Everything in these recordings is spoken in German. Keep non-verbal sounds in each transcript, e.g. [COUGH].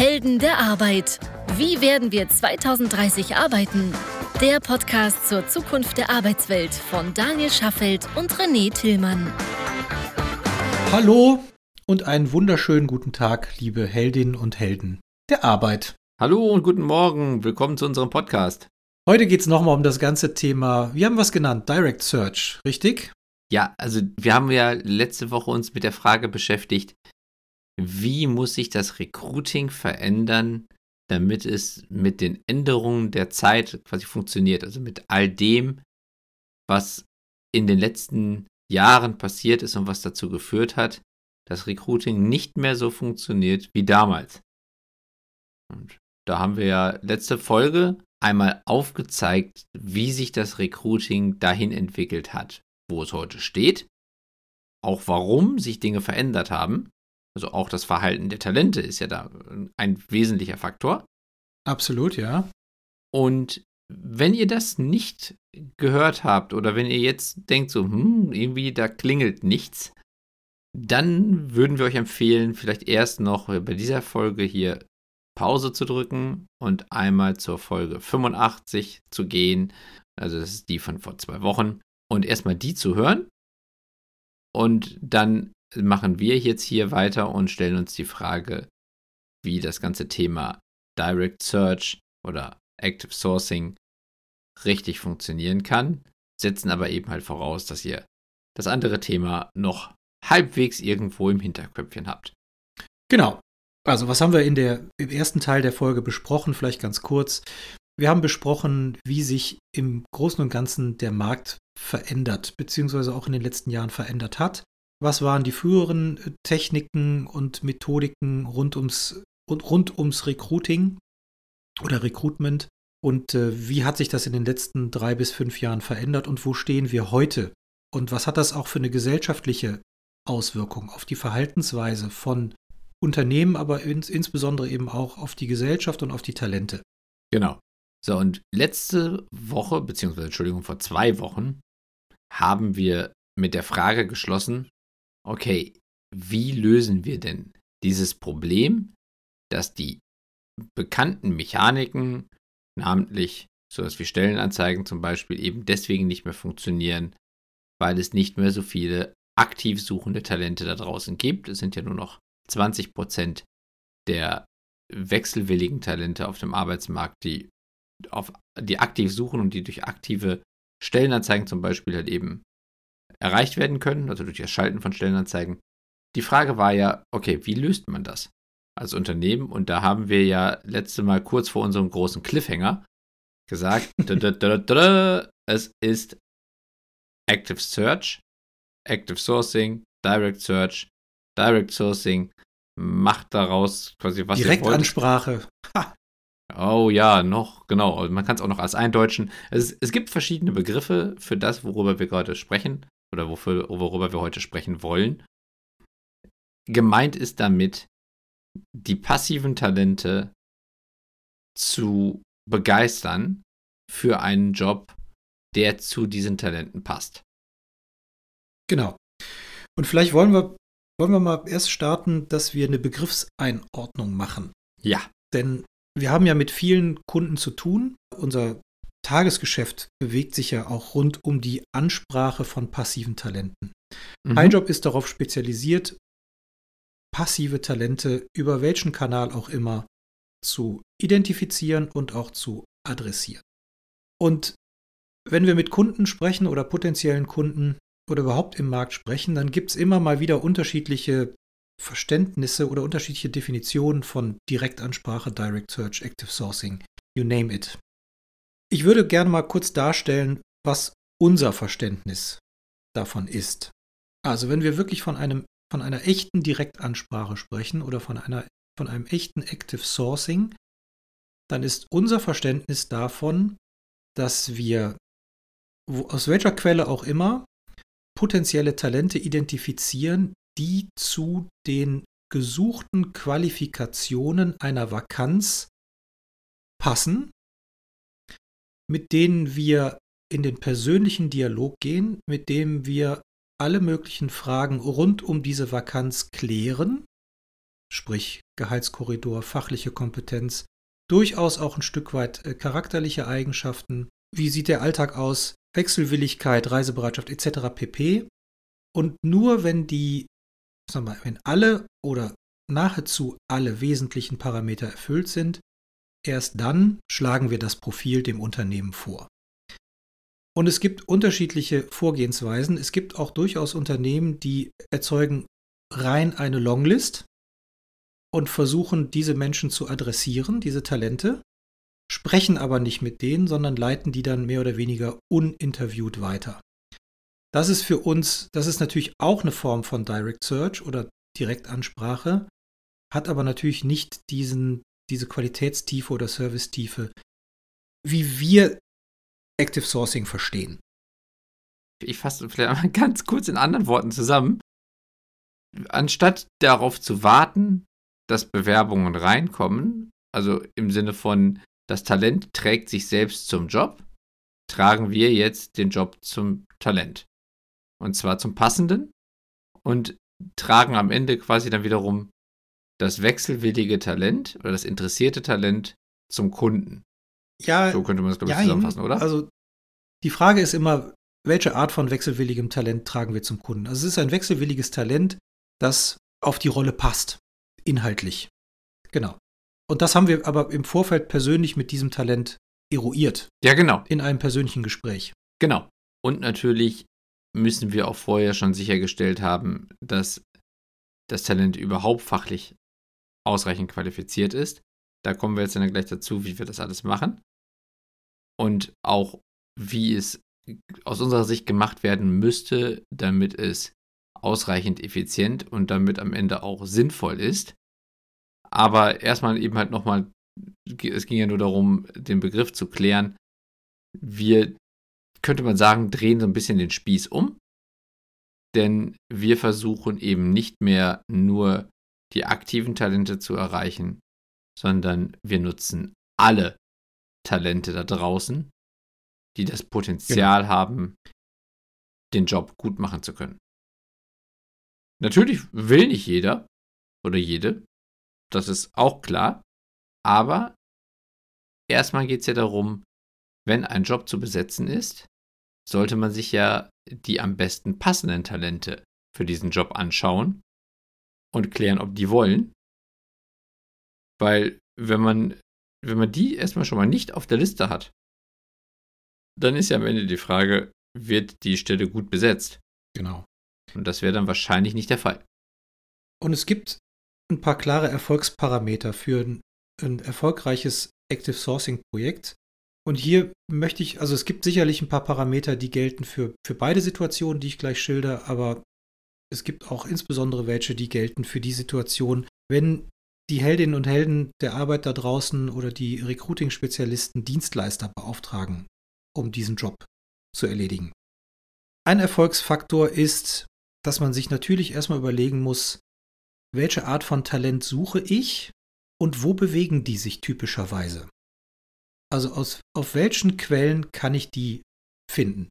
Helden der Arbeit. Wie werden wir 2030 arbeiten? Der Podcast zur Zukunft der Arbeitswelt von Daniel Schaffelt und René Tillmann. Hallo und einen wunderschönen guten Tag, liebe Heldinnen und Helden der Arbeit. Hallo und guten Morgen. Willkommen zu unserem Podcast. Heute geht es nochmal um das ganze Thema, wir haben was genannt, Direct Search, richtig? Ja, also wir haben ja letzte Woche uns mit der Frage beschäftigt, wie muss sich das Recruiting verändern, damit es mit den Änderungen der Zeit quasi funktioniert. Also mit all dem, was in den letzten Jahren passiert ist und was dazu geführt hat, dass Recruiting nicht mehr so funktioniert wie damals. Und da haben wir ja letzte Folge einmal aufgezeigt, wie sich das Recruiting dahin entwickelt hat, wo es heute steht, auch warum sich Dinge verändert haben also auch das Verhalten der Talente ist ja da ein wesentlicher Faktor. Absolut, ja. Und wenn ihr das nicht gehört habt oder wenn ihr jetzt denkt so, hm, irgendwie da klingelt nichts, dann würden wir euch empfehlen, vielleicht erst noch bei dieser Folge hier Pause zu drücken und einmal zur Folge 85 zu gehen. Also das ist die von vor zwei Wochen. Und erstmal die zu hören und dann machen wir jetzt hier weiter und stellen uns die Frage, wie das ganze Thema Direct Search oder Active Sourcing richtig funktionieren kann, setzen aber eben halt voraus, dass ihr das andere Thema noch halbwegs irgendwo im Hinterköpfchen habt. Genau. Also, was haben wir in der, im ersten Teil der Folge besprochen? Vielleicht ganz kurz. Wir haben besprochen, wie sich im Großen und Ganzen der Markt verändert, beziehungsweise auch in den letzten Jahren verändert hat was waren die früheren äh, Techniken und Methodiken rund ums, rund ums Recruiting oder Recruitment und äh, wie hat sich das in den letzten drei bis fünf Jahren verändert und wo stehen wir heute? Und was hat das auch für eine gesellschaftliche Auswirkung auf die Verhaltensweise von Unternehmen, aber ins, insbesondere eben auch auf die Gesellschaft und auf die Talente? Genau. So, und letzte Woche, beziehungsweise Entschuldigung, vor zwei Wochen, haben wir mit der Frage geschlossen, okay, wie lösen wir denn dieses Problem, dass die bekannten Mechaniken, namentlich sowas wie Stellenanzeigen zum Beispiel, eben deswegen nicht mehr funktionieren, weil es nicht mehr so viele aktiv suchende Talente da draußen gibt. Es sind ja nur noch 20 Prozent der wechselwilligen Talente auf dem Arbeitsmarkt, die, auf, die aktiv suchen und die durch aktive Stellenanzeigen zum Beispiel halt eben erreicht werden können, also durch das Schalten von Stellenanzeigen. Die Frage war ja, okay, wie löst man das als Unternehmen? Und da haben wir ja letzte Mal kurz vor unserem großen Cliffhanger gesagt, [LAUGHS] es ist Active Search, Active Sourcing, Direct Search, Direct Sourcing, macht daraus quasi was Direktansprache. Oh ja, noch, genau. Man kann es auch noch als eindeutschen. Es, es gibt verschiedene Begriffe für das, worüber wir gerade sprechen oder wofür, worüber wir heute sprechen wollen. Gemeint ist damit, die passiven Talente zu begeistern für einen Job, der zu diesen Talenten passt. Genau. Und vielleicht wollen wir, wollen wir mal erst starten, dass wir eine Begriffseinordnung machen. Ja. Denn wir haben ja mit vielen Kunden zu tun. Unser Tagesgeschäft bewegt sich ja auch rund um die Ansprache von passiven Talenten. Mhm. Job ist darauf spezialisiert, passive Talente über welchen Kanal auch immer zu identifizieren und auch zu adressieren. Und wenn wir mit Kunden sprechen oder potenziellen Kunden oder überhaupt im Markt sprechen, dann gibt es immer mal wieder unterschiedliche Verständnisse oder unterschiedliche Definitionen von Direktansprache, Direct Search, Active Sourcing, you name it. Ich würde gerne mal kurz darstellen, was unser Verständnis davon ist. Also wenn wir wirklich von einem von einer echten Direktansprache sprechen oder von einer von einem echten Active Sourcing, dann ist unser Verständnis davon, dass wir wo, aus welcher Quelle auch immer potenzielle Talente identifizieren, die zu den gesuchten Qualifikationen einer Vakanz passen mit denen wir in den persönlichen Dialog gehen, mit dem wir alle möglichen Fragen rund um diese Vakanz klären sprich Gehaltskorridor, fachliche Kompetenz, durchaus auch ein Stück weit äh, charakterliche Eigenschaften. Wie sieht der Alltag aus? Wechselwilligkeit, Reisebereitschaft etc. pp. Und nur wenn die, sagen wir mal, wenn alle oder nahezu alle wesentlichen Parameter erfüllt sind, erst dann schlagen wir das Profil dem Unternehmen vor. Und es gibt unterschiedliche Vorgehensweisen. Es gibt auch durchaus Unternehmen, die erzeugen rein eine Longlist und versuchen, diese Menschen zu adressieren, diese Talente, sprechen aber nicht mit denen, sondern leiten die dann mehr oder weniger uninterviewt weiter. Das ist für uns, das ist natürlich auch eine Form von Direct Search oder Direktansprache, hat aber natürlich nicht diesen, diese Qualitätstiefe oder Servicetiefe, wie wir Active Sourcing verstehen. Ich fasse vielleicht mal [LAUGHS] ganz kurz in anderen Worten zusammen. Anstatt darauf zu warten, dass Bewerbungen reinkommen, also im Sinne von, das Talent trägt sich selbst zum Job, tragen wir jetzt den Job zum Talent. Und zwar zum passenden und tragen am Ende quasi dann wiederum das wechselwillige Talent oder das interessierte Talent zum Kunden. Ja, so könnte man das, glaube ich, ja, zusammenfassen, oder? Also die Frage ist immer, welche Art von wechselwilligem Talent tragen wir zum Kunden? Also es ist ein wechselwilliges Talent, das auf die Rolle passt, inhaltlich. Genau. Und das haben wir aber im Vorfeld persönlich mit diesem Talent eruiert. Ja, genau. In einem persönlichen Gespräch. Genau. Und natürlich müssen wir auch vorher schon sichergestellt haben, dass das Talent überhaupt fachlich ausreichend qualifiziert ist. Da kommen wir jetzt dann gleich dazu, wie wir das alles machen. Und auch, wie es aus unserer Sicht gemacht werden müsste, damit es ausreichend effizient und damit am Ende auch sinnvoll ist. Aber erstmal eben halt nochmal, es ging ja nur darum, den Begriff zu klären. Wir, könnte man sagen, drehen so ein bisschen den Spieß um. Denn wir versuchen eben nicht mehr nur die aktiven Talente zu erreichen, sondern wir nutzen alle Talente da draußen, die das Potenzial genau. haben, den Job gut machen zu können. Natürlich will nicht jeder oder jede, das ist auch klar, aber erstmal geht es ja darum, wenn ein Job zu besetzen ist, sollte man sich ja die am besten passenden Talente für diesen Job anschauen und klären, ob die wollen. Weil wenn man, wenn man die erstmal schon mal nicht auf der Liste hat, dann ist ja am Ende die Frage, wird die Stelle gut besetzt? Genau. Und das wäre dann wahrscheinlich nicht der Fall. Und es gibt ein paar klare Erfolgsparameter für ein, ein erfolgreiches Active Sourcing Projekt. Und hier möchte ich, also es gibt sicherlich ein paar Parameter, die gelten für, für beide Situationen, die ich gleich schilder, aber es gibt auch insbesondere welche, die gelten für die Situation, wenn die Heldinnen und Helden der Arbeit da draußen oder die Recruiting-Spezialisten Dienstleister beauftragen, um diesen Job zu erledigen. Ein Erfolgsfaktor ist, dass man sich natürlich erstmal überlegen muss, welche Art von Talent suche ich und wo bewegen die sich typischerweise? Also aus, auf welchen Quellen kann ich die finden?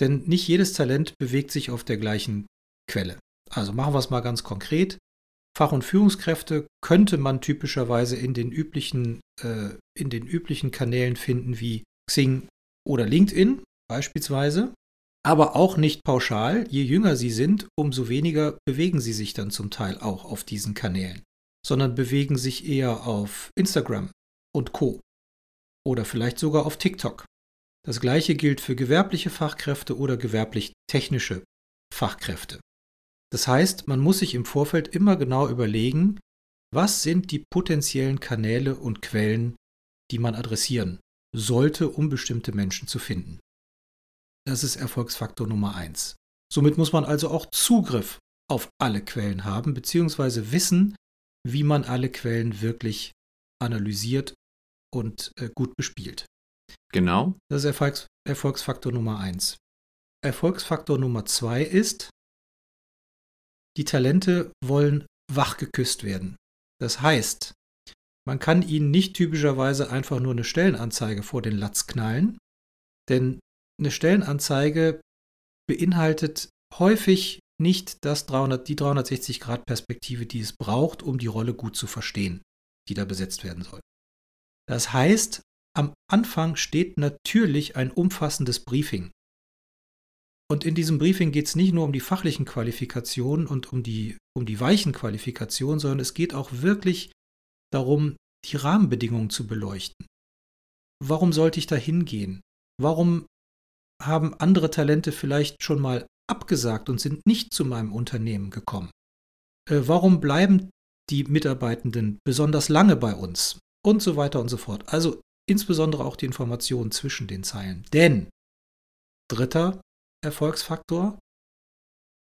Denn nicht jedes Talent bewegt sich auf der gleichen Quelle. Also machen wir es mal ganz konkret. Fach- und Führungskräfte könnte man typischerweise in den üblichen, äh, in den üblichen Kanälen finden wie Xing oder LinkedIn beispielsweise, aber auch nicht pauschal. Je jünger sie sind, umso weniger bewegen sie sich dann zum Teil auch auf diesen Kanälen, sondern bewegen sich eher auf Instagram und Co. Oder vielleicht sogar auf TikTok. Das gleiche gilt für gewerbliche Fachkräfte oder gewerblich-technische Fachkräfte. Das heißt, man muss sich im Vorfeld immer genau überlegen, was sind die potenziellen Kanäle und Quellen, die man adressieren sollte, um bestimmte Menschen zu finden. Das ist Erfolgsfaktor Nummer eins. Somit muss man also auch Zugriff auf alle Quellen haben, beziehungsweise wissen, wie man alle Quellen wirklich analysiert und äh, gut bespielt. Genau. Das ist Erfolgs Erfolgsfaktor Nummer eins. Erfolgsfaktor Nummer zwei ist, die Talente wollen wach geküsst werden. Das heißt, man kann ihnen nicht typischerweise einfach nur eine Stellenanzeige vor den Latz knallen, denn eine Stellenanzeige beinhaltet häufig nicht das 300, die 360-Grad-Perspektive, die es braucht, um die Rolle gut zu verstehen, die da besetzt werden soll. Das heißt, am Anfang steht natürlich ein umfassendes Briefing. Und in diesem Briefing geht es nicht nur um die fachlichen Qualifikationen und um die, um die weichen Qualifikationen, sondern es geht auch wirklich darum, die Rahmenbedingungen zu beleuchten. Warum sollte ich da hingehen? Warum haben andere Talente vielleicht schon mal abgesagt und sind nicht zu meinem Unternehmen gekommen? Äh, warum bleiben die Mitarbeitenden besonders lange bei uns? Und so weiter und so fort. Also insbesondere auch die Informationen zwischen den Zeilen. Denn dritter Erfolgsfaktor.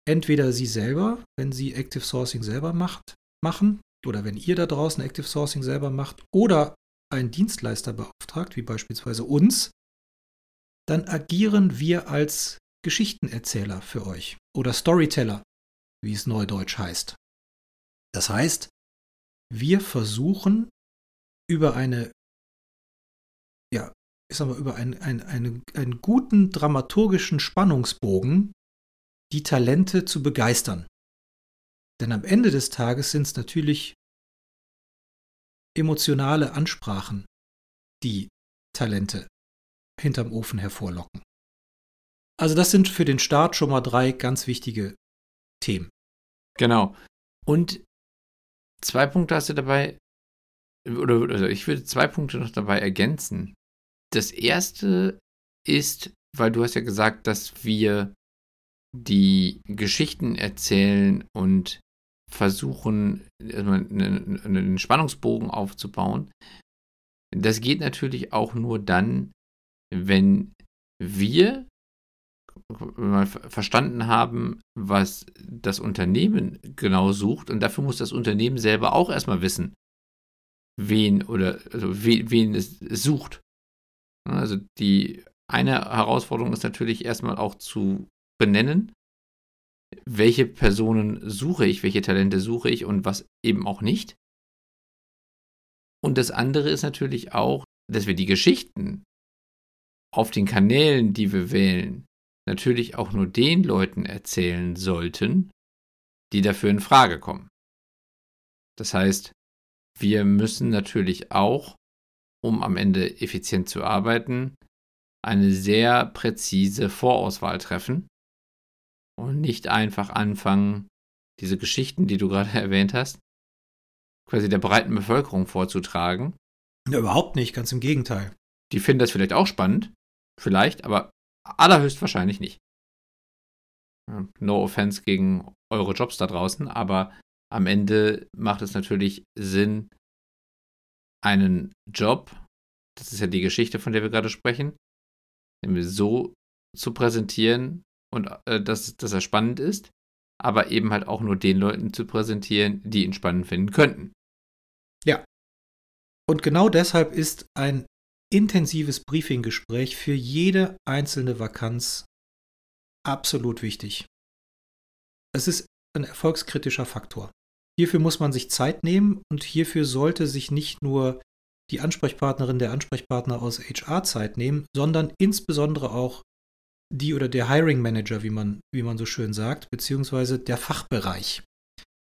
Entweder Sie selber, wenn Sie Active Sourcing selber macht, machen, oder wenn ihr da draußen Active Sourcing selber macht, oder einen Dienstleister beauftragt, wie beispielsweise uns, dann agieren wir als Geschichtenerzähler für euch oder Storyteller, wie es neudeutsch heißt. Das heißt, wir versuchen über eine ja, ich sag mal, über einen, einen, einen, einen guten dramaturgischen Spannungsbogen die Talente zu begeistern. Denn am Ende des Tages sind es natürlich emotionale Ansprachen, die Talente hinterm Ofen hervorlocken. Also das sind für den Start schon mal drei ganz wichtige Themen. Genau. Und zwei Punkte hast du dabei, oder also ich würde zwei Punkte noch dabei ergänzen. Das erste ist, weil du hast ja gesagt, dass wir die Geschichten erzählen und versuchen, einen Spannungsbogen aufzubauen. Das geht natürlich auch nur dann, wenn wir mal verstanden haben, was das Unternehmen genau sucht. Und dafür muss das Unternehmen selber auch erstmal wissen, wen oder also wen, wen es sucht. Also die eine Herausforderung ist natürlich erstmal auch zu benennen, welche Personen suche ich, welche Talente suche ich und was eben auch nicht. Und das andere ist natürlich auch, dass wir die Geschichten auf den Kanälen, die wir wählen, natürlich auch nur den Leuten erzählen sollten, die dafür in Frage kommen. Das heißt, wir müssen natürlich auch um am Ende effizient zu arbeiten, eine sehr präzise Vorauswahl treffen und nicht einfach anfangen, diese Geschichten, die du gerade [LAUGHS] erwähnt hast, quasi der breiten Bevölkerung vorzutragen. Ja, überhaupt nicht, ganz im Gegenteil. Die finden das vielleicht auch spannend, vielleicht, aber allerhöchstwahrscheinlich nicht. No offense gegen eure Jobs da draußen, aber am Ende macht es natürlich Sinn, einen Job, das ist ja die Geschichte, von der wir gerade sprechen, so zu präsentieren und äh, dass, dass er spannend ist, aber eben halt auch nur den Leuten zu präsentieren, die ihn spannend finden könnten. Ja. Und genau deshalb ist ein intensives Briefinggespräch für jede einzelne Vakanz absolut wichtig. Es ist ein erfolgskritischer Faktor. Hierfür muss man sich Zeit nehmen und hierfür sollte sich nicht nur die Ansprechpartnerin, der Ansprechpartner aus HR Zeit nehmen, sondern insbesondere auch die oder der Hiring Manager, wie man, wie man so schön sagt, beziehungsweise der Fachbereich.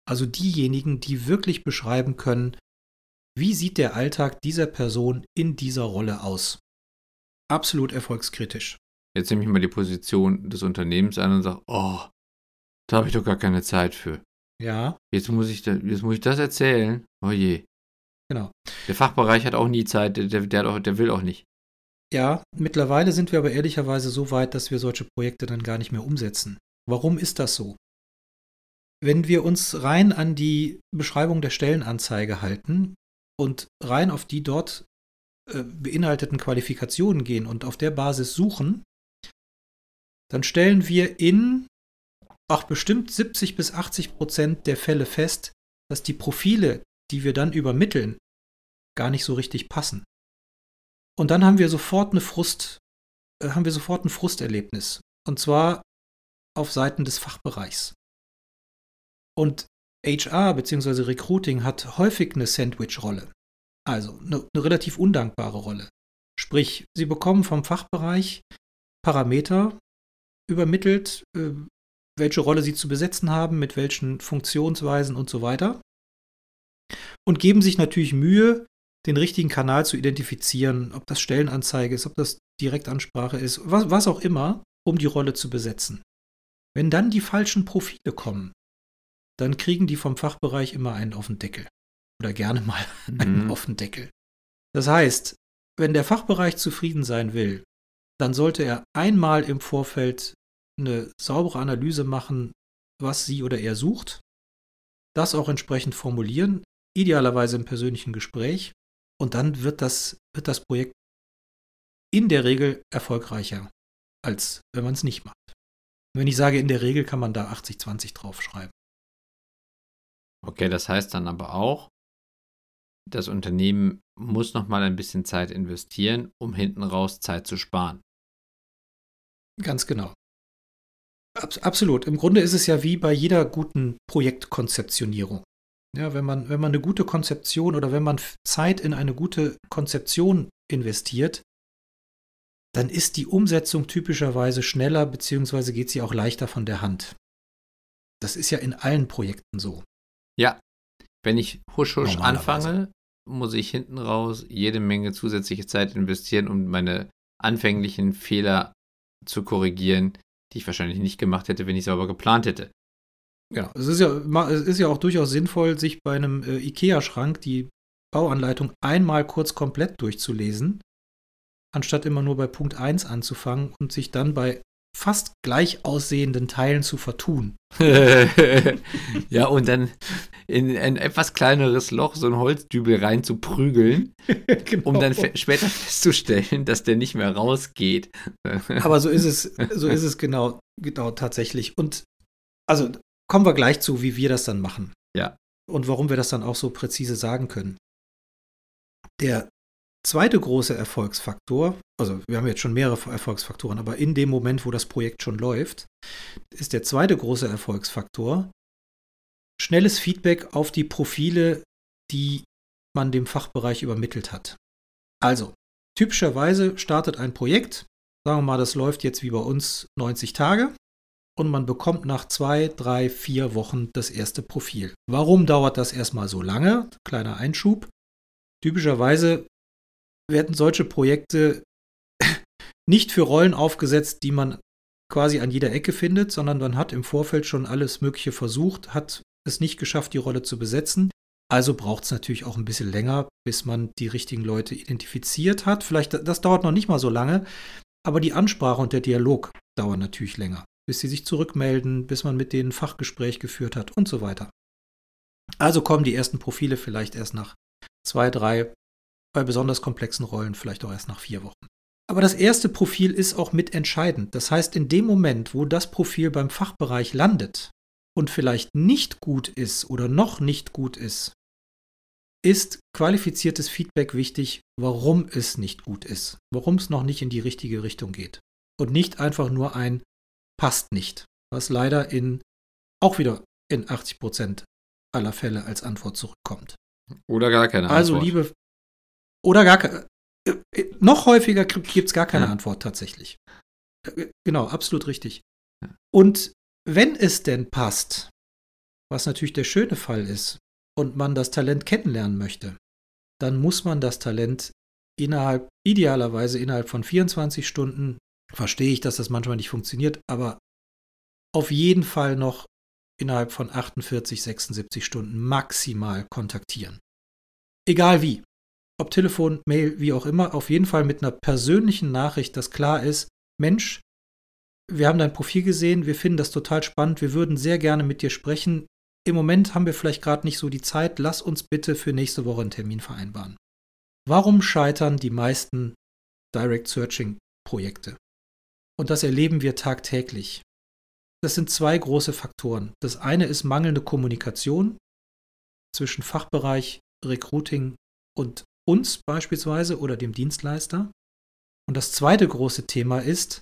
Also diejenigen, die wirklich beschreiben können, wie sieht der Alltag dieser Person in dieser Rolle aus. Absolut erfolgskritisch. Jetzt nehme ich mal die Position des Unternehmens an und sage, oh, da habe ich doch gar keine Zeit für. Ja. Jetzt muss ich, da, jetzt muss ich das erzählen. Oh je. Genau. Der Fachbereich hat auch nie Zeit, der, der, auch, der will auch nicht. Ja, mittlerweile sind wir aber ehrlicherweise so weit, dass wir solche Projekte dann gar nicht mehr umsetzen. Warum ist das so? Wenn wir uns rein an die Beschreibung der Stellenanzeige halten und rein auf die dort äh, beinhalteten Qualifikationen gehen und auf der Basis suchen, dann stellen wir in auch bestimmt 70 bis 80 Prozent der Fälle fest, dass die Profile, die wir dann übermitteln, gar nicht so richtig passen. Und dann haben wir sofort eine Frust, äh, haben wir sofort ein Frusterlebnis. Und zwar auf Seiten des Fachbereichs. Und HR bzw. Recruiting hat häufig eine Sandwich-Rolle. Also eine, eine relativ undankbare Rolle. Sprich, sie bekommen vom Fachbereich Parameter übermittelt, äh, welche Rolle sie zu besetzen haben, mit welchen Funktionsweisen und so weiter. Und geben sich natürlich Mühe, den richtigen Kanal zu identifizieren, ob das Stellenanzeige ist, ob das Direktansprache ist, was, was auch immer, um die Rolle zu besetzen. Wenn dann die falschen Profile kommen, dann kriegen die vom Fachbereich immer einen auf den Deckel. Oder gerne mal [LAUGHS] einen mhm. auf den Deckel. Das heißt, wenn der Fachbereich zufrieden sein will, dann sollte er einmal im Vorfeld eine saubere Analyse machen, was sie oder er sucht, das auch entsprechend formulieren, idealerweise im persönlichen Gespräch, und dann wird das, wird das Projekt in der Regel erfolgreicher, als wenn man es nicht macht. Wenn ich sage, in der Regel kann man da 80-20 draufschreiben. Okay, das heißt dann aber auch, das Unternehmen muss noch mal ein bisschen Zeit investieren, um hinten raus Zeit zu sparen. Ganz genau. Absolut. Im Grunde ist es ja wie bei jeder guten Projektkonzeptionierung. Ja, wenn man, wenn man eine gute Konzeption oder wenn man Zeit in eine gute Konzeption investiert, dann ist die Umsetzung typischerweise schneller, beziehungsweise geht sie auch leichter von der Hand. Das ist ja in allen Projekten so. Ja, wenn ich husch husch anfange, muss ich hinten raus jede Menge zusätzliche Zeit investieren, um meine anfänglichen Fehler zu korrigieren, die ich wahrscheinlich nicht gemacht hätte, wenn ich sauber geplant hätte. Ja, es ist ja, es ist ja auch durchaus sinnvoll, sich bei einem äh, IKEA-Schrank die Bauanleitung einmal kurz komplett durchzulesen, anstatt immer nur bei Punkt 1 anzufangen und sich dann bei fast gleich aussehenden Teilen zu vertun. [LAUGHS] ja, und dann in ein etwas kleineres Loch so ein Holzdübel rein zu prügeln, [LAUGHS] genau. um dann später festzustellen, dass der nicht mehr rausgeht. [LAUGHS] Aber so ist es, so ist es genau, genau tatsächlich. Und also kommen wir gleich zu, wie wir das dann machen. Ja. Und warum wir das dann auch so präzise sagen können. Der zweite große Erfolgsfaktor, also wir haben jetzt schon mehrere Erfolgsfaktoren, aber in dem Moment, wo das Projekt schon läuft, ist der zweite große Erfolgsfaktor schnelles Feedback auf die Profile, die man dem Fachbereich übermittelt hat. Also, typischerweise startet ein Projekt, sagen wir mal, das läuft jetzt wie bei uns 90 Tage und man bekommt nach zwei, drei, vier Wochen das erste Profil. Warum dauert das erstmal so lange? Kleiner Einschub. Typischerweise werden solche Projekte nicht für Rollen aufgesetzt, die man quasi an jeder Ecke findet, sondern man hat im Vorfeld schon alles Mögliche versucht, hat es nicht geschafft, die Rolle zu besetzen. Also braucht es natürlich auch ein bisschen länger, bis man die richtigen Leute identifiziert hat. Vielleicht, das dauert noch nicht mal so lange, aber die Ansprache und der Dialog dauern natürlich länger bis sie sich zurückmelden, bis man mit denen Fachgespräch geführt hat und so weiter. Also kommen die ersten Profile vielleicht erst nach zwei, drei, bei besonders komplexen Rollen vielleicht auch erst nach vier Wochen. Aber das erste Profil ist auch mitentscheidend. Das heißt, in dem Moment, wo das Profil beim Fachbereich landet und vielleicht nicht gut ist oder noch nicht gut ist, ist qualifiziertes Feedback wichtig, warum es nicht gut ist, warum es noch nicht in die richtige Richtung geht. Und nicht einfach nur ein passt nicht. Was leider in auch wieder in 80 Prozent aller Fälle als Antwort zurückkommt. Oder gar keine also, Antwort. Also liebe oder gar keine. Noch häufiger gibt es gar keine ja. Antwort tatsächlich. Äh, genau, absolut richtig. Und wenn es denn passt, was natürlich der schöne Fall ist, und man das Talent kennenlernen möchte, dann muss man das Talent innerhalb, idealerweise innerhalb von 24 Stunden verstehe ich, dass das manchmal nicht funktioniert, aber auf jeden Fall noch innerhalb von 48, 76 Stunden maximal kontaktieren. Egal wie. Ob Telefon, Mail, wie auch immer, auf jeden Fall mit einer persönlichen Nachricht, dass klar ist, Mensch, wir haben dein Profil gesehen, wir finden das total spannend, wir würden sehr gerne mit dir sprechen. Im Moment haben wir vielleicht gerade nicht so die Zeit, lass uns bitte für nächste Woche einen Termin vereinbaren. Warum scheitern die meisten Direct Searching Projekte? Und das erleben wir tagtäglich. Das sind zwei große Faktoren. Das eine ist mangelnde Kommunikation zwischen Fachbereich, Recruiting und uns beispielsweise oder dem Dienstleister. Und das zweite große Thema ist,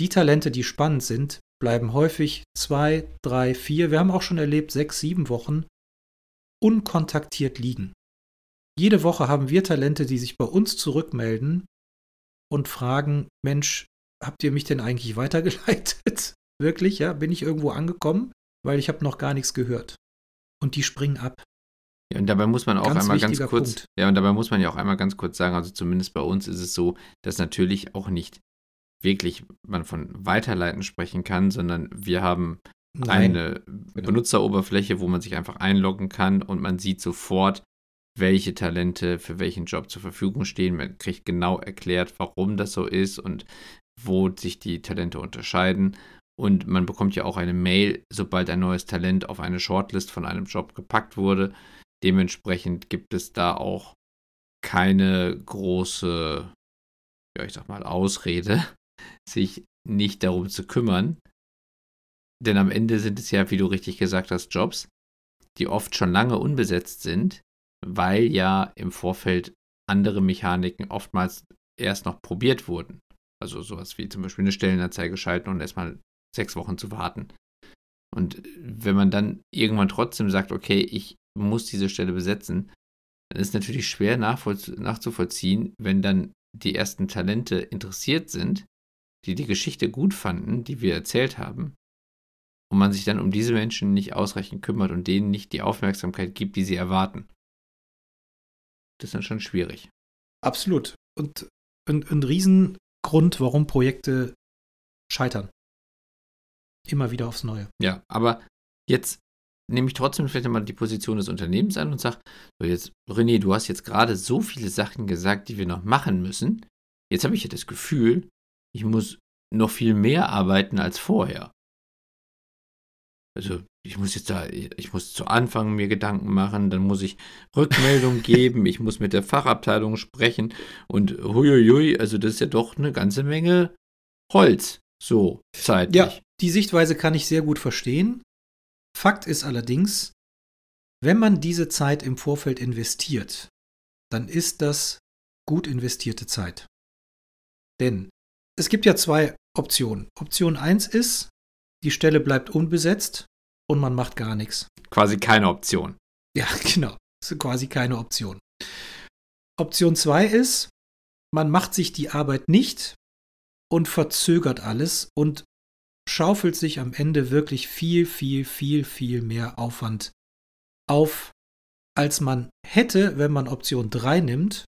die Talente, die spannend sind, bleiben häufig zwei, drei, vier, wir haben auch schon erlebt, sechs, sieben Wochen unkontaktiert liegen. Jede Woche haben wir Talente, die sich bei uns zurückmelden und fragen, Mensch, habt ihr mich denn eigentlich weitergeleitet? [LAUGHS] wirklich, ja, bin ich irgendwo angekommen, weil ich habe noch gar nichts gehört. Und die springen ab. Ja, und dabei muss man auch ganz einmal ganz kurz, Punkt. ja, und dabei muss man ja auch einmal ganz kurz sagen, also zumindest bei uns ist es so, dass natürlich auch nicht wirklich man von Weiterleiten sprechen kann, sondern wir haben Nein. eine genau. Benutzeroberfläche, wo man sich einfach einloggen kann und man sieht sofort, welche Talente für welchen Job zur Verfügung stehen. Man kriegt genau erklärt, warum das so ist und wo sich die Talente unterscheiden. Und man bekommt ja auch eine Mail, sobald ein neues Talent auf eine Shortlist von einem Job gepackt wurde. Dementsprechend gibt es da auch keine große, ja, ich sag mal, Ausrede, [LAUGHS] sich nicht darum zu kümmern. Denn am Ende sind es ja, wie du richtig gesagt hast, Jobs, die oft schon lange unbesetzt sind, weil ja im Vorfeld andere Mechaniken oftmals erst noch probiert wurden. Also sowas wie zum Beispiel eine Stellenanzeige schalten und erstmal sechs Wochen zu warten. Und wenn man dann irgendwann trotzdem sagt, okay, ich muss diese Stelle besetzen, dann ist natürlich schwer nachzuvollziehen, wenn dann die ersten Talente interessiert sind, die die Geschichte gut fanden, die wir erzählt haben, und man sich dann um diese Menschen nicht ausreichend kümmert und denen nicht die Aufmerksamkeit gibt, die sie erwarten. Das ist dann schon schwierig. Absolut. Und ein, ein Riesengrund, warum Projekte scheitern. Immer wieder aufs Neue. Ja, aber jetzt nehme ich trotzdem vielleicht mal die Position des Unternehmens an und sage, so jetzt, René, du hast jetzt gerade so viele Sachen gesagt, die wir noch machen müssen. Jetzt habe ich ja das Gefühl, ich muss noch viel mehr arbeiten als vorher. Also ich muss jetzt da, ich muss zu Anfang mir Gedanken machen, dann muss ich Rückmeldung [LAUGHS] geben, ich muss mit der Fachabteilung sprechen und huiuiui, also das ist ja doch eine ganze Menge Holz, so zeitlich. Ja, die Sichtweise kann ich sehr gut verstehen. Fakt ist allerdings, wenn man diese Zeit im Vorfeld investiert, dann ist das gut investierte Zeit. Denn es gibt ja zwei Optionen. Option 1 ist, die Stelle bleibt unbesetzt und man macht gar nichts. Quasi keine Option. Ja, [LAUGHS] genau. Das ist quasi keine Option. Option 2 ist, man macht sich die Arbeit nicht und verzögert alles und schaufelt sich am Ende wirklich viel, viel, viel, viel mehr Aufwand auf, als man hätte, wenn man Option 3 nimmt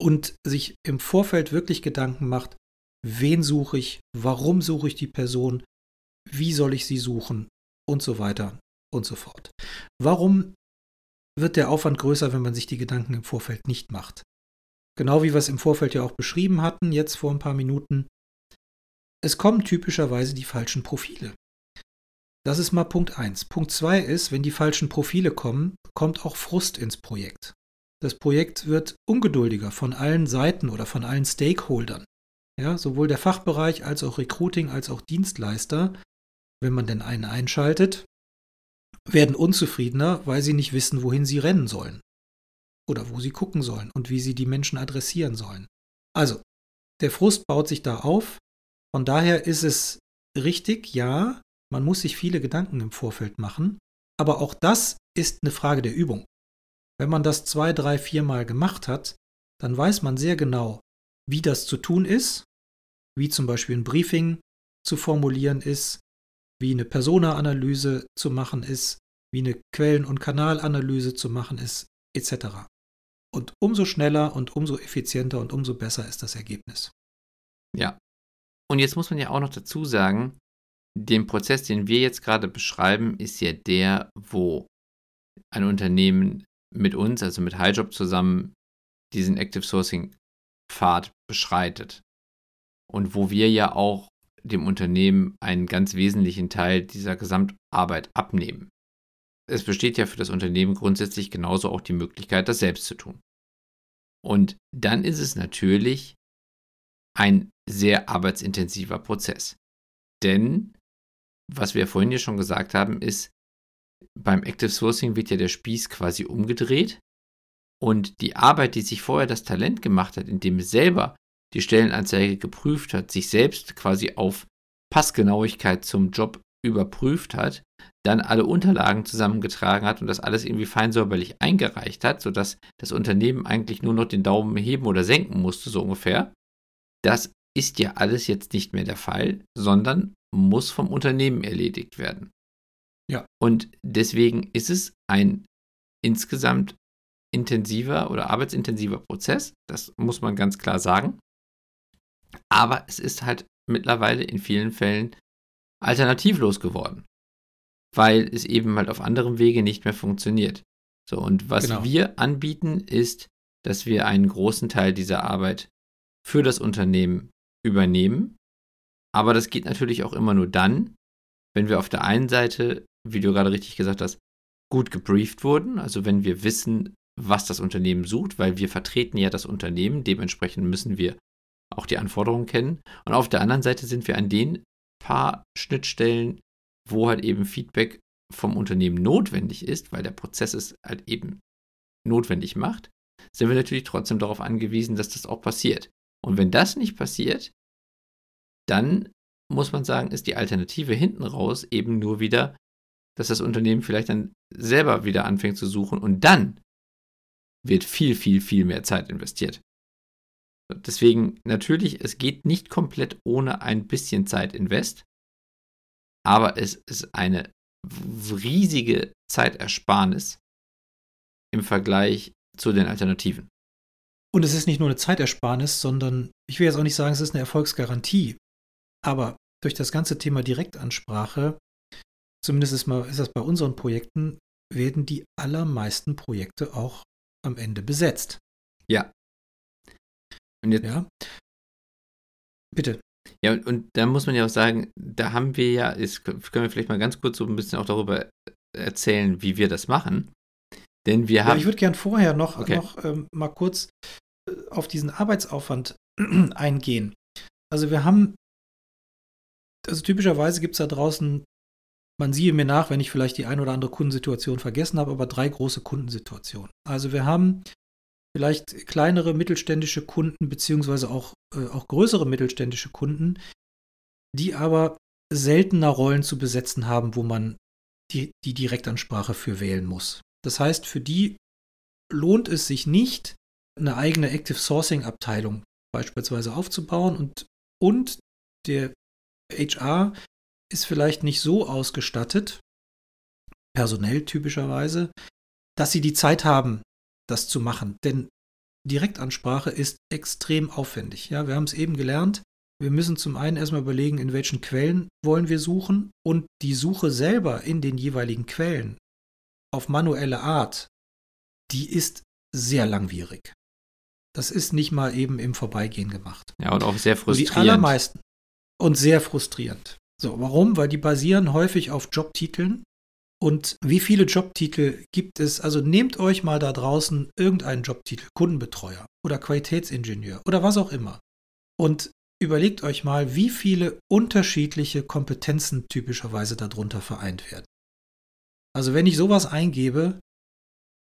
und sich im Vorfeld wirklich Gedanken macht, wen suche ich, warum suche ich die Person, wie soll ich sie suchen und so weiter und so fort. Warum wird der Aufwand größer, wenn man sich die Gedanken im Vorfeld nicht macht? Genau wie wir es im Vorfeld ja auch beschrieben hatten, jetzt vor ein paar Minuten. Es kommen typischerweise die falschen Profile. Das ist mal Punkt 1. Punkt 2 ist, wenn die falschen Profile kommen, kommt auch Frust ins Projekt. Das Projekt wird ungeduldiger von allen Seiten oder von allen Stakeholdern. Ja, sowohl der Fachbereich als auch Recruiting als auch Dienstleister, wenn man denn einen einschaltet, werden unzufriedener, weil sie nicht wissen, wohin sie rennen sollen. Oder wo sie gucken sollen und wie sie die Menschen adressieren sollen. Also, der Frust baut sich da auf von daher ist es richtig, ja, man muss sich viele Gedanken im Vorfeld machen, aber auch das ist eine Frage der Übung. Wenn man das zwei, drei, viermal gemacht hat, dann weiß man sehr genau, wie das zu tun ist, wie zum Beispiel ein Briefing zu formulieren ist, wie eine Persona-Analyse zu machen ist, wie eine Quellen- und Kanalanalyse zu machen ist, etc. Und umso schneller und umso effizienter und umso besser ist das Ergebnis. Ja, und jetzt muss man ja auch noch dazu sagen, den Prozess, den wir jetzt gerade beschreiben, ist ja der, wo ein Unternehmen mit uns, also mit HighJob zusammen, diesen Active Sourcing Pfad beschreitet. Und wo wir ja auch dem Unternehmen einen ganz wesentlichen Teil dieser Gesamtarbeit abnehmen. Es besteht ja für das Unternehmen grundsätzlich genauso auch die Möglichkeit, das selbst zu tun. Und dann ist es natürlich ein sehr arbeitsintensiver Prozess. Denn, was wir vorhin ja schon gesagt haben, ist, beim Active Sourcing wird ja der Spieß quasi umgedreht und die Arbeit, die sich vorher das Talent gemacht hat, indem es selber die Stellenanzeige geprüft hat, sich selbst quasi auf Passgenauigkeit zum Job überprüft hat, dann alle Unterlagen zusammengetragen hat und das alles irgendwie feinsäuberlich eingereicht hat, sodass das Unternehmen eigentlich nur noch den Daumen heben oder senken musste, so ungefähr. Das ist ja alles jetzt nicht mehr der Fall, sondern muss vom Unternehmen erledigt werden. Ja. Und deswegen ist es ein insgesamt intensiver oder arbeitsintensiver Prozess. Das muss man ganz klar sagen. Aber es ist halt mittlerweile in vielen Fällen alternativlos geworden, weil es eben halt auf anderem Wege nicht mehr funktioniert. So, und was genau. wir anbieten, ist, dass wir einen großen Teil dieser Arbeit für das Unternehmen übernehmen. Aber das geht natürlich auch immer nur dann, wenn wir auf der einen Seite, wie du gerade richtig gesagt hast, gut gebrieft wurden, also wenn wir wissen, was das Unternehmen sucht, weil wir vertreten ja das Unternehmen, dementsprechend müssen wir auch die Anforderungen kennen. Und auf der anderen Seite sind wir an den paar Schnittstellen, wo halt eben Feedback vom Unternehmen notwendig ist, weil der Prozess es halt eben notwendig macht, sind wir natürlich trotzdem darauf angewiesen, dass das auch passiert. Und wenn das nicht passiert, dann muss man sagen, ist die Alternative hinten raus eben nur wieder, dass das Unternehmen vielleicht dann selber wieder anfängt zu suchen und dann wird viel, viel, viel mehr Zeit investiert. Deswegen natürlich, es geht nicht komplett ohne ein bisschen Zeit invest, aber es ist eine riesige Zeitersparnis im Vergleich zu den Alternativen. Und es ist nicht nur eine Zeitersparnis, sondern ich will jetzt auch nicht sagen, es ist eine Erfolgsgarantie. Aber durch das ganze Thema Direktansprache, zumindest ist, mal, ist das bei unseren Projekten, werden die allermeisten Projekte auch am Ende besetzt. Ja. Und jetzt. Ja. Bitte. Ja, und, und da muss man ja auch sagen, da haben wir ja, jetzt können wir vielleicht mal ganz kurz so ein bisschen auch darüber erzählen, wie wir das machen. Denn wir haben. Ja, ich würde gern vorher noch, okay. noch ähm, mal kurz äh, auf diesen Arbeitsaufwand [CLEARS THROAT] eingehen. Also wir haben, also typischerweise gibt es da draußen, man siehe mir nach, wenn ich vielleicht die ein oder andere Kundensituation vergessen habe, aber drei große Kundensituationen. Also wir haben vielleicht kleinere mittelständische Kunden, beziehungsweise auch, äh, auch größere mittelständische Kunden, die aber seltener Rollen zu besetzen haben, wo man die, die Direktansprache für wählen muss. Das heißt, für die lohnt es sich nicht, eine eigene Active Sourcing Abteilung beispielsweise aufzubauen und, und der HR ist vielleicht nicht so ausgestattet, personell typischerweise, dass sie die Zeit haben, das zu machen. Denn Direktansprache ist extrem aufwendig. Ja, wir haben es eben gelernt. Wir müssen zum einen erstmal überlegen, in welchen Quellen wollen wir suchen und die Suche selber in den jeweiligen Quellen auf manuelle Art, die ist sehr langwierig. Das ist nicht mal eben im Vorbeigehen gemacht. Ja, und auch sehr frustrierend. Und die allermeisten. Und sehr frustrierend. So, warum? Weil die basieren häufig auf Jobtiteln. Und wie viele Jobtitel gibt es? Also nehmt euch mal da draußen irgendeinen Jobtitel, Kundenbetreuer oder Qualitätsingenieur oder was auch immer. Und überlegt euch mal, wie viele unterschiedliche Kompetenzen typischerweise darunter vereint werden. Also wenn ich sowas eingebe,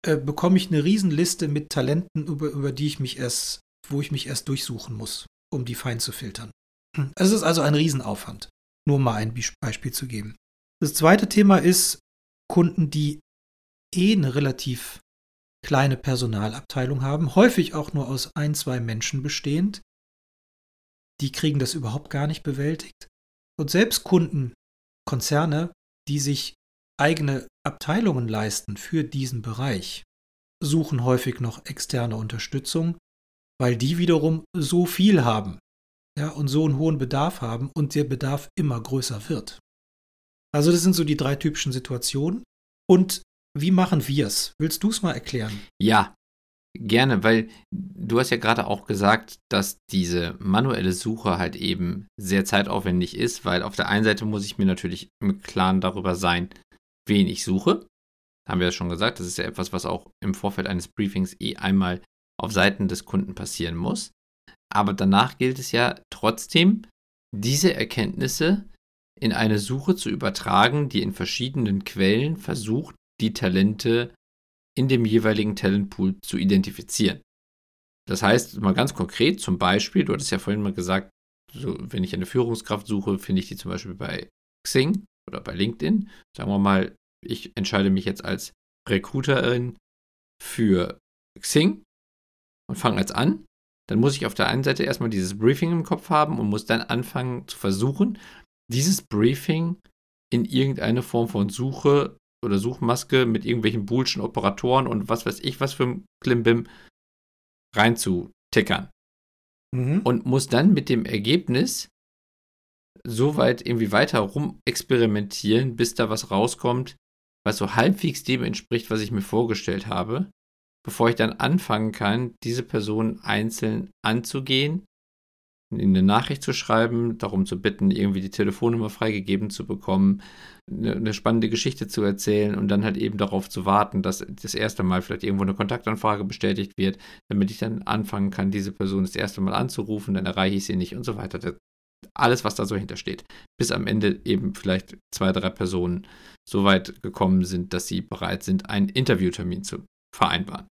äh, bekomme ich eine Riesenliste mit Talenten, über, über die ich mich erst, wo ich mich erst durchsuchen muss, um die fein zu filtern. Es ist also ein Riesenaufwand, nur mal ein Beispiel zu geben. Das zweite Thema ist Kunden, die eh eine relativ kleine Personalabteilung haben, häufig auch nur aus ein, zwei Menschen bestehend. Die kriegen das überhaupt gar nicht bewältigt. Und selbst Kunden, Konzerne, die sich eigene Abteilungen leisten für diesen Bereich, suchen häufig noch externe Unterstützung, weil die wiederum so viel haben ja, und so einen hohen Bedarf haben und der Bedarf immer größer wird. Also das sind so die drei typischen Situationen. Und wie machen wir es? Willst du es mal erklären? Ja, gerne, weil du hast ja gerade auch gesagt, dass diese manuelle Suche halt eben sehr zeitaufwendig ist, weil auf der einen Seite muss ich mir natürlich im Klaren darüber sein, wen ich suche. Haben wir ja schon gesagt, das ist ja etwas, was auch im Vorfeld eines Briefings eh einmal auf Seiten des Kunden passieren muss. Aber danach gilt es ja trotzdem, diese Erkenntnisse in eine Suche zu übertragen, die in verschiedenen Quellen versucht, die Talente in dem jeweiligen Talentpool zu identifizieren. Das heißt, mal ganz konkret, zum Beispiel, du hattest ja vorhin mal gesagt, so, wenn ich eine Führungskraft suche, finde ich die zum Beispiel bei Xing oder bei LinkedIn. Sagen wir mal, ich entscheide mich jetzt als Recruiterin für Xing und fange jetzt an. Dann muss ich auf der einen Seite erstmal dieses Briefing im Kopf haben und muss dann anfangen zu versuchen, dieses Briefing in irgendeine Form von Suche oder Suchmaske mit irgendwelchen boolschen Operatoren und was weiß ich was für ein Klimbim reinzutickern. Mhm. Und muss dann mit dem Ergebnis so weit irgendwie weiter rum experimentieren, bis da was rauskommt, was so halbwegs dem entspricht, was ich mir vorgestellt habe, bevor ich dann anfangen kann, diese Person einzeln anzugehen in eine Nachricht zu schreiben, darum zu bitten, irgendwie die Telefonnummer freigegeben zu bekommen, eine, eine, spannende Geschichte zu erzählen und dann halt eben darauf zu warten, dass das erste Mal vielleicht irgendwo eine Kontaktanfrage bestätigt wird, damit ich dann anfangen kann, diese Person das erste Mal anzurufen, dann erreiche ich sie nicht und so weiter. Alles, was da so hintersteht. Bis am Ende eben vielleicht zwei, drei Personen so weit gekommen sind, dass sie bereit sind, einen Interviewtermin zu vereinbaren.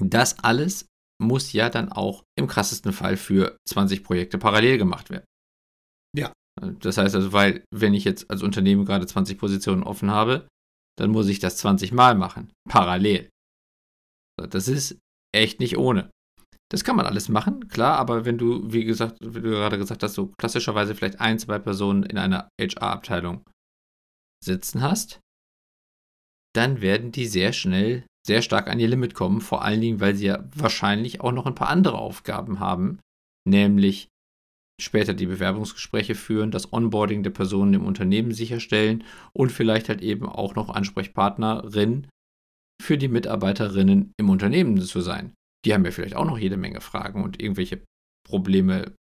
Das alles muss ja dann auch im krassesten Fall für 20 Projekte parallel gemacht werden. Ja. Das heißt also, weil, wenn ich jetzt als Unternehmen gerade 20 Positionen offen habe, dann muss ich das 20 Mal machen, parallel. Das ist echt nicht ohne. Das kann man alles machen, klar, aber wenn du, wie gesagt, wie du gerade gesagt hast, so klassischerweise vielleicht ein, zwei Personen in einer HR-Abteilung sitzen hast, dann werden die sehr schnell sehr stark an ihr Limit kommen, vor allen Dingen, weil sie ja wahrscheinlich auch noch ein paar andere Aufgaben haben, nämlich später die Bewerbungsgespräche führen, das Onboarding der Personen im Unternehmen sicherstellen und vielleicht halt eben auch noch Ansprechpartnerin für die Mitarbeiterinnen im Unternehmen zu sein. Die haben ja vielleicht auch noch jede Menge Fragen und irgendwelche Probleme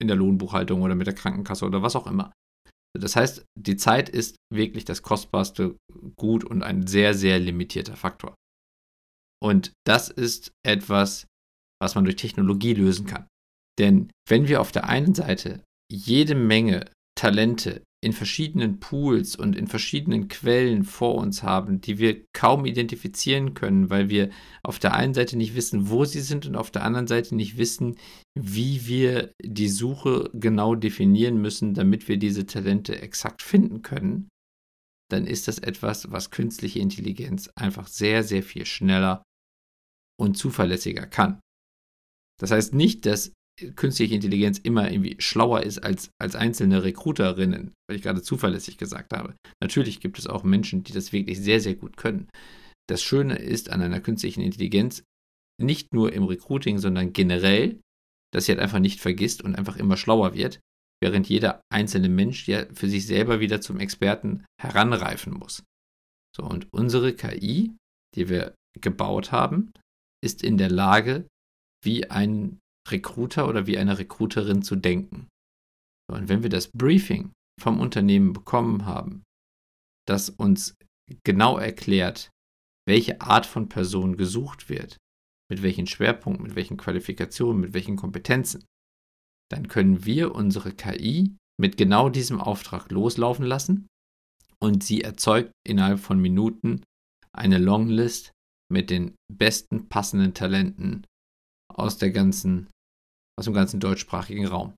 in der Lohnbuchhaltung oder mit der Krankenkasse oder was auch immer. Das heißt, die Zeit ist wirklich das kostbarste Gut und ein sehr, sehr limitierter Faktor. Und das ist etwas, was man durch Technologie lösen kann. Denn wenn wir auf der einen Seite jede Menge Talente in verschiedenen Pools und in verschiedenen Quellen vor uns haben, die wir kaum identifizieren können, weil wir auf der einen Seite nicht wissen, wo sie sind und auf der anderen Seite nicht wissen, wie wir die Suche genau definieren müssen, damit wir diese Talente exakt finden können, dann ist das etwas, was künstliche Intelligenz einfach sehr, sehr viel schneller und zuverlässiger kann. Das heißt nicht, dass künstliche Intelligenz immer irgendwie schlauer ist als, als einzelne Recruiterinnen, weil ich gerade zuverlässig gesagt habe. Natürlich gibt es auch Menschen, die das wirklich sehr, sehr gut können. Das Schöne ist an einer künstlichen Intelligenz, nicht nur im Recruiting, sondern generell, dass sie halt einfach nicht vergisst und einfach immer schlauer wird, während jeder einzelne Mensch ja für sich selber wieder zum Experten heranreifen muss. So, und unsere KI, die wir gebaut haben, ist in der Lage, wie ein Recruiter oder wie eine Recruiterin zu denken. Und wenn wir das Briefing vom Unternehmen bekommen haben, das uns genau erklärt, welche Art von Person gesucht wird, mit welchen Schwerpunkten, mit welchen Qualifikationen, mit welchen Kompetenzen, dann können wir unsere KI mit genau diesem Auftrag loslaufen lassen und sie erzeugt innerhalb von Minuten eine Longlist mit den besten passenden Talenten aus der ganzen, aus dem ganzen deutschsprachigen Raum.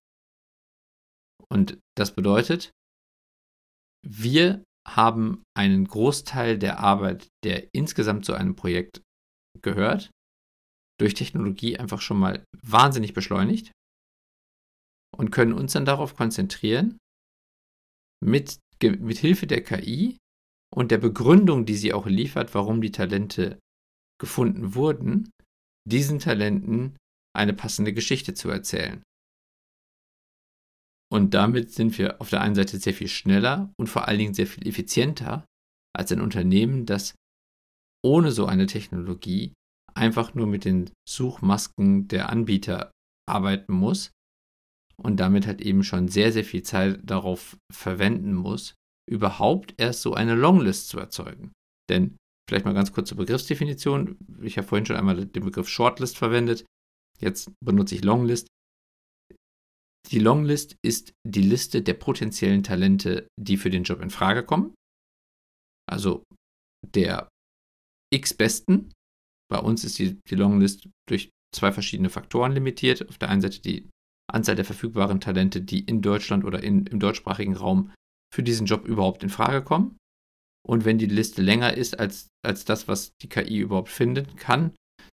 Und das bedeutet, wir haben einen Großteil der Arbeit, der insgesamt zu einem Projekt gehört, durch Technologie einfach schon mal wahnsinnig beschleunigt und können uns dann darauf konzentrieren, mit, mit Hilfe der KI und der Begründung, die sie auch liefert, warum die Talente gefunden wurden, diesen Talenten eine passende Geschichte zu erzählen. Und damit sind wir auf der einen Seite sehr viel schneller und vor allen Dingen sehr viel effizienter als ein Unternehmen, das ohne so eine Technologie einfach nur mit den Suchmasken der Anbieter arbeiten muss und damit halt eben schon sehr, sehr viel Zeit darauf verwenden muss, überhaupt erst so eine Longlist zu erzeugen. Denn Vielleicht mal ganz kurz zur Begriffsdefinition. Ich habe vorhin schon einmal den Begriff Shortlist verwendet. Jetzt benutze ich Longlist. Die Longlist ist die Liste der potenziellen Talente, die für den Job in Frage kommen. Also der x Besten. Bei uns ist die, die Longlist durch zwei verschiedene Faktoren limitiert. Auf der einen Seite die Anzahl der verfügbaren Talente, die in Deutschland oder in, im deutschsprachigen Raum für diesen Job überhaupt in Frage kommen. Und wenn die Liste länger ist als, als das, was die KI überhaupt finden kann,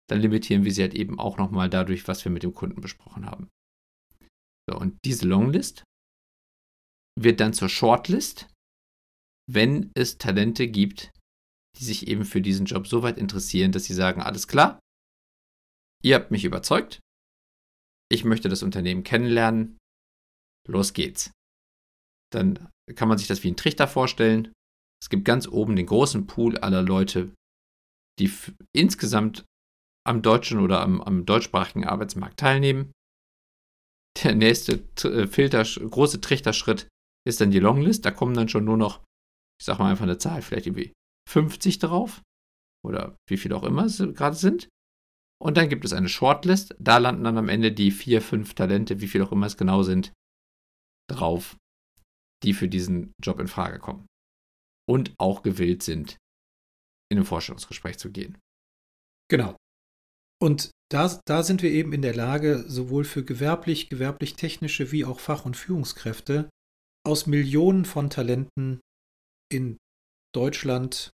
dann limitieren wir sie halt eben auch nochmal dadurch, was wir mit dem Kunden besprochen haben. So, und diese Longlist wird dann zur Shortlist, wenn es Talente gibt, die sich eben für diesen Job so weit interessieren, dass sie sagen, alles klar, ihr habt mich überzeugt, ich möchte das Unternehmen kennenlernen, los geht's. Dann kann man sich das wie ein Trichter vorstellen. Es gibt ganz oben den großen Pool aller Leute, die insgesamt am deutschen oder am, am deutschsprachigen Arbeitsmarkt teilnehmen. Der nächste äh, Filter, große Trichterschritt ist dann die Longlist. Da kommen dann schon nur noch, ich sag mal einfach eine Zahl, vielleicht irgendwie 50 drauf oder wie viel auch immer es gerade sind. Und dann gibt es eine Shortlist. Da landen dann am Ende die vier, fünf Talente, wie viel auch immer es genau sind, drauf, die für diesen Job in Frage kommen. Und auch gewillt sind, in ein Vorstellungsgespräch zu gehen. Genau. Und da, da sind wir eben in der Lage, sowohl für gewerblich, gewerblich-technische wie auch Fach- und Führungskräfte aus Millionen von Talenten in Deutschland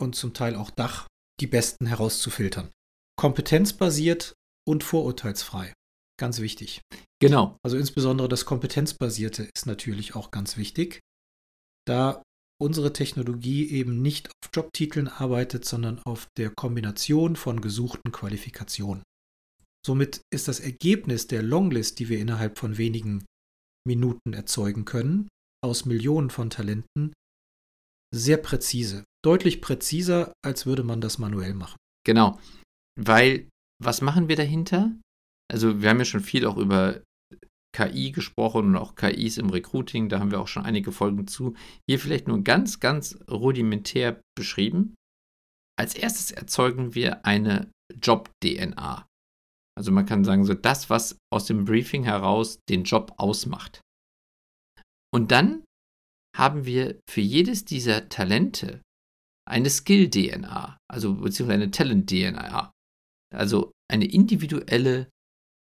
und zum Teil auch Dach die besten herauszufiltern. Kompetenzbasiert und vorurteilsfrei. Ganz wichtig. Genau. Also insbesondere das Kompetenzbasierte ist natürlich auch ganz wichtig, da unsere Technologie eben nicht auf Jobtiteln arbeitet, sondern auf der Kombination von gesuchten Qualifikationen. Somit ist das Ergebnis der Longlist, die wir innerhalb von wenigen Minuten erzeugen können, aus Millionen von Talenten, sehr präzise. Deutlich präziser, als würde man das manuell machen. Genau. Weil, was machen wir dahinter? Also, wir haben ja schon viel auch über KI gesprochen und auch KIs im Recruiting. Da haben wir auch schon einige Folgen zu. Hier vielleicht nur ganz, ganz rudimentär beschrieben. Als erstes erzeugen wir eine Job-DNA. Also man kann sagen, so das, was aus dem Briefing heraus den Job ausmacht. Und dann haben wir für jedes dieser Talente eine Skill-DNA, also beziehungsweise eine Talent-DNA. Also eine individuelle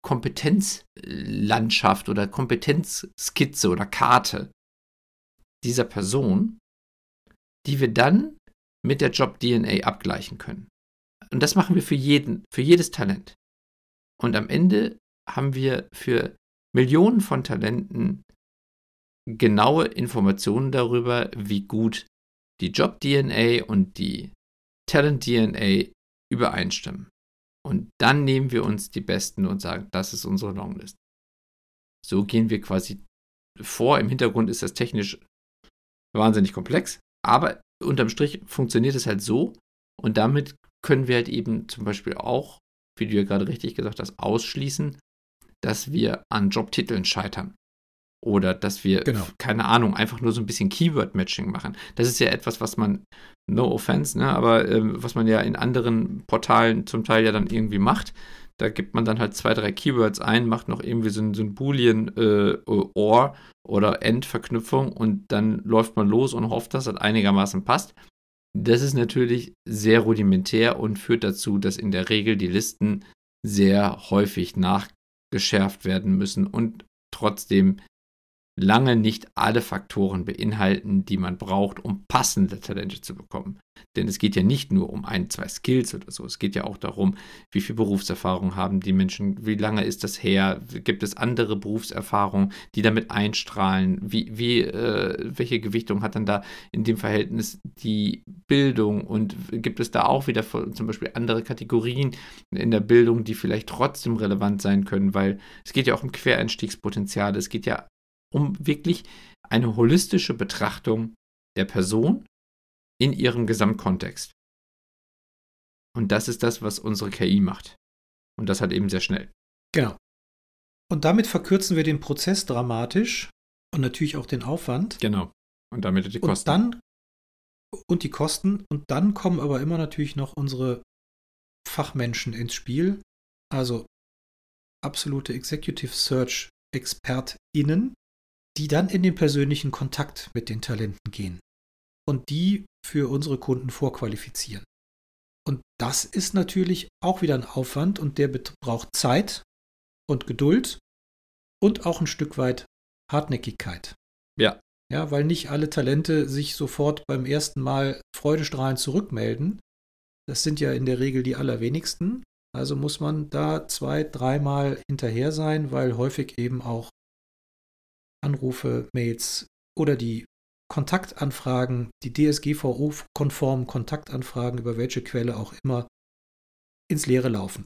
Kompetenzlandschaft oder Kompetenzskizze oder Karte dieser Person, die wir dann mit der Job-DNA abgleichen können. Und das machen wir für jeden, für jedes Talent. Und am Ende haben wir für Millionen von Talenten genaue Informationen darüber, wie gut die Job-DNA und die Talent-DNA übereinstimmen. Und dann nehmen wir uns die besten und sagen, das ist unsere Longlist. So gehen wir quasi vor. Im Hintergrund ist das technisch wahnsinnig komplex, aber unterm Strich funktioniert es halt so. Und damit können wir halt eben zum Beispiel auch, wie du ja gerade richtig gesagt hast, ausschließen, dass wir an Jobtiteln scheitern. Oder dass wir, genau. keine Ahnung, einfach nur so ein bisschen Keyword-Matching machen. Das ist ja etwas, was man, no offense, ne, aber ähm, was man ja in anderen Portalen zum Teil ja dann irgendwie macht. Da gibt man dann halt zwei, drei Keywords ein, macht noch irgendwie so ein, so ein Boolean äh, OR oder End-Verknüpfung und dann läuft man los und hofft, dass das einigermaßen passt. Das ist natürlich sehr rudimentär und führt dazu, dass in der Regel die Listen sehr häufig nachgeschärft werden müssen und trotzdem lange nicht alle Faktoren beinhalten, die man braucht, um passende Talente zu bekommen. Denn es geht ja nicht nur um ein, zwei Skills oder so. Es geht ja auch darum, wie viel Berufserfahrung haben die Menschen, wie lange ist das her, gibt es andere Berufserfahrungen, die damit einstrahlen, wie, wie, äh, welche Gewichtung hat dann da in dem Verhältnis die Bildung? Und gibt es da auch wieder zum Beispiel andere Kategorien in der Bildung, die vielleicht trotzdem relevant sein können, weil es geht ja auch um Quereinstiegspotenziale, es geht ja um wirklich eine holistische Betrachtung der Person in ihrem Gesamtkontext. Und das ist das, was unsere KI macht. Und das hat eben sehr schnell. Genau. Und damit verkürzen wir den Prozess dramatisch und natürlich auch den Aufwand. Genau. Und damit die Kosten. Und dann und die Kosten. Und dann kommen aber immer natürlich noch unsere Fachmenschen ins Spiel. Also absolute Executive Search ExpertInnen, die dann in den persönlichen Kontakt mit den Talenten gehen und die für unsere Kunden vorqualifizieren. Und das ist natürlich auch wieder ein Aufwand und der braucht Zeit und Geduld und auch ein Stück weit Hartnäckigkeit. Ja. Ja, weil nicht alle Talente sich sofort beim ersten Mal freudestrahlend zurückmelden. Das sind ja in der Regel die allerwenigsten. Also muss man da zwei, dreimal hinterher sein, weil häufig eben auch Anrufe, Mails oder die Kontaktanfragen, die DSGVO-konformen Kontaktanfragen, über welche Quelle auch immer, ins Leere laufen.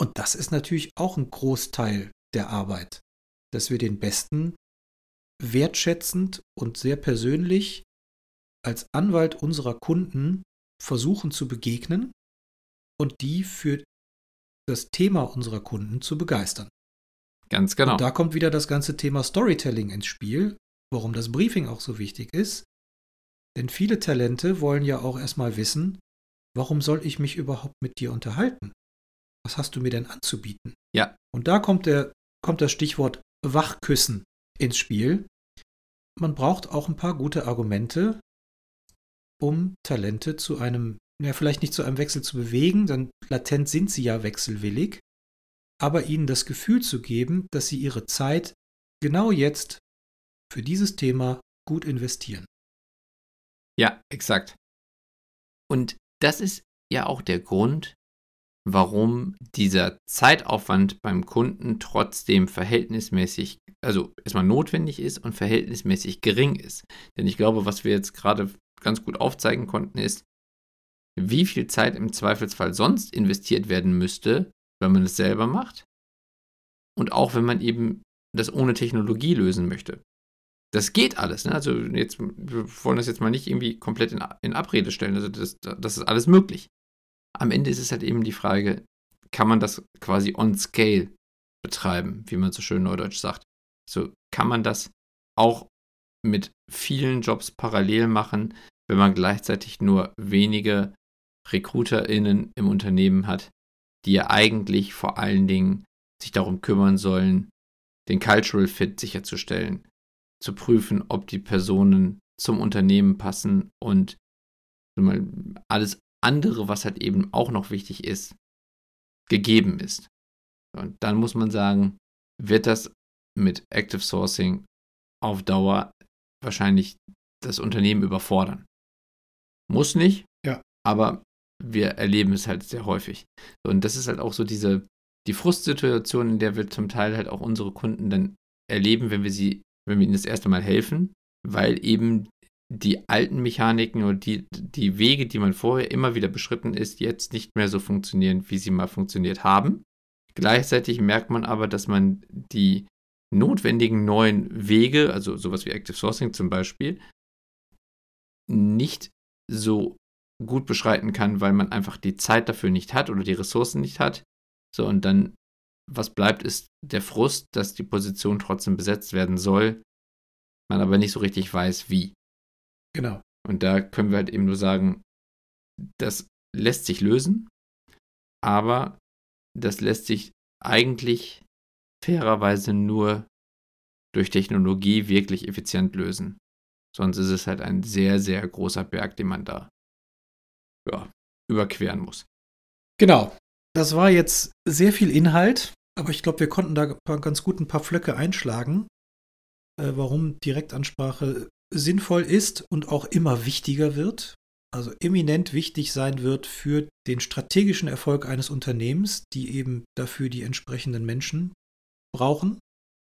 Und das ist natürlich auch ein Großteil der Arbeit, dass wir den Besten wertschätzend und sehr persönlich als Anwalt unserer Kunden versuchen zu begegnen und die für das Thema unserer Kunden zu begeistern. Ganz genau. Und da kommt wieder das ganze Thema Storytelling ins Spiel, warum das Briefing auch so wichtig ist. Denn viele Talente wollen ja auch erstmal wissen, warum soll ich mich überhaupt mit dir unterhalten? Was hast du mir denn anzubieten? Ja. Und da kommt, der, kommt das Stichwort Wachküssen ins Spiel. Man braucht auch ein paar gute Argumente, um Talente zu einem, ja, vielleicht nicht zu einem Wechsel zu bewegen, denn latent sind sie ja wechselwillig, aber ihnen das Gefühl zu geben, dass sie ihre Zeit genau jetzt für dieses Thema gut investieren. Ja, exakt. Und das ist ja auch der Grund, warum dieser Zeitaufwand beim Kunden trotzdem verhältnismäßig, also erstmal notwendig ist und verhältnismäßig gering ist. Denn ich glaube, was wir jetzt gerade ganz gut aufzeigen konnten, ist, wie viel Zeit im Zweifelsfall sonst investiert werden müsste, wenn man es selber macht. Und auch wenn man eben das ohne Technologie lösen möchte. Das geht alles. Ne? Also jetzt, wir wollen das jetzt mal nicht irgendwie komplett in, in Abrede stellen. Also das, das ist alles möglich. Am Ende ist es halt eben die Frage, kann man das quasi on scale betreiben, wie man so schön neudeutsch sagt. So kann man das auch mit vielen Jobs parallel machen, wenn man gleichzeitig nur wenige RecruiterInnen im Unternehmen hat, die ja eigentlich vor allen Dingen sich darum kümmern sollen, den Cultural Fit sicherzustellen, zu prüfen, ob die Personen zum Unternehmen passen und alles andere, was halt eben auch noch wichtig ist, gegeben ist. Und dann muss man sagen, wird das mit Active Sourcing auf Dauer wahrscheinlich das Unternehmen überfordern. Muss nicht, ja. aber wir erleben es halt sehr häufig. Und das ist halt auch so diese, die Frustsituation, in der wir zum Teil halt auch unsere Kunden dann erleben, wenn wir sie, wenn wir ihnen das erste Mal helfen, weil eben die alten Mechaniken und die, die Wege, die man vorher immer wieder beschritten ist, jetzt nicht mehr so funktionieren, wie sie mal funktioniert haben. Gleichzeitig merkt man aber, dass man die notwendigen neuen Wege, also sowas wie Active Sourcing zum Beispiel, nicht so gut beschreiten kann, weil man einfach die Zeit dafür nicht hat oder die Ressourcen nicht hat. So, und dann, was bleibt, ist der Frust, dass die Position trotzdem besetzt werden soll, man aber nicht so richtig weiß, wie. Genau. Und da können wir halt eben nur sagen, das lässt sich lösen, aber das lässt sich eigentlich fairerweise nur durch Technologie wirklich effizient lösen. Sonst ist es halt ein sehr, sehr großer Berg, den man da ja, überqueren muss. Genau. Das war jetzt sehr viel Inhalt, aber ich glaube, wir konnten da ganz gut ein paar Flöcke einschlagen, äh, warum Direktansprache sinnvoll ist und auch immer wichtiger wird. Also eminent wichtig sein wird für den strategischen Erfolg eines Unternehmens, die eben dafür die entsprechenden Menschen brauchen,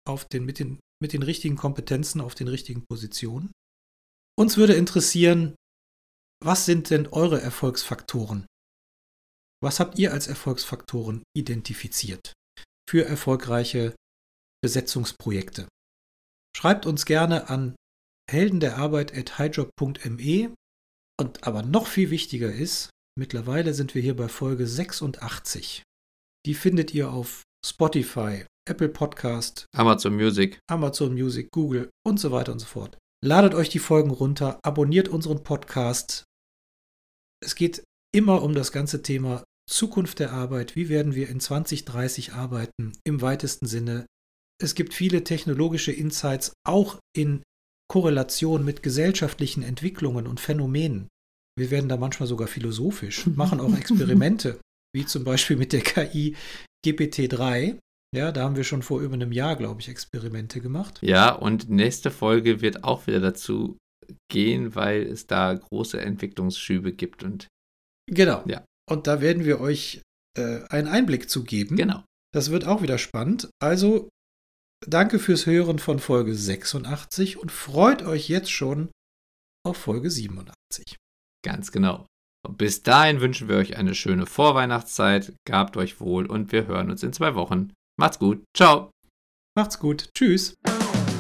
auf den, mit, den, mit den richtigen Kompetenzen auf den richtigen Positionen. Uns würde interessieren, was sind denn eure Erfolgsfaktoren? Was habt ihr als Erfolgsfaktoren identifiziert für erfolgreiche Besetzungsprojekte? Schreibt uns gerne an helden der Arbeit at highjob.me und aber noch viel wichtiger ist, mittlerweile sind wir hier bei Folge 86. Die findet ihr auf Spotify, Apple Podcast, Amazon Music, Amazon Music, Google und so weiter und so fort. Ladet euch die Folgen runter, abonniert unseren Podcast. Es geht immer um das ganze Thema Zukunft der Arbeit. Wie werden wir in 2030 arbeiten im weitesten Sinne? Es gibt viele technologische Insights, auch in Korrelation mit gesellschaftlichen Entwicklungen und Phänomenen. Wir werden da manchmal sogar philosophisch, [LAUGHS] machen auch Experimente, wie zum Beispiel mit der KI GPT-3. Ja, da haben wir schon vor über einem Jahr, glaube ich, Experimente gemacht. Ja, und nächste Folge wird auch wieder dazu gehen, weil es da große Entwicklungsschübe gibt und genau. Ja. Und da werden wir euch äh, einen Einblick zu geben. Genau. Das wird auch wieder spannend. Also danke fürs Hören von Folge 86 und freut euch jetzt schon auf Folge 87. Ganz genau. Und bis dahin wünschen wir euch eine schöne Vorweihnachtszeit. Gabt euch wohl und wir hören uns in zwei Wochen. Macht's gut. Ciao. Macht's gut. Tschüss.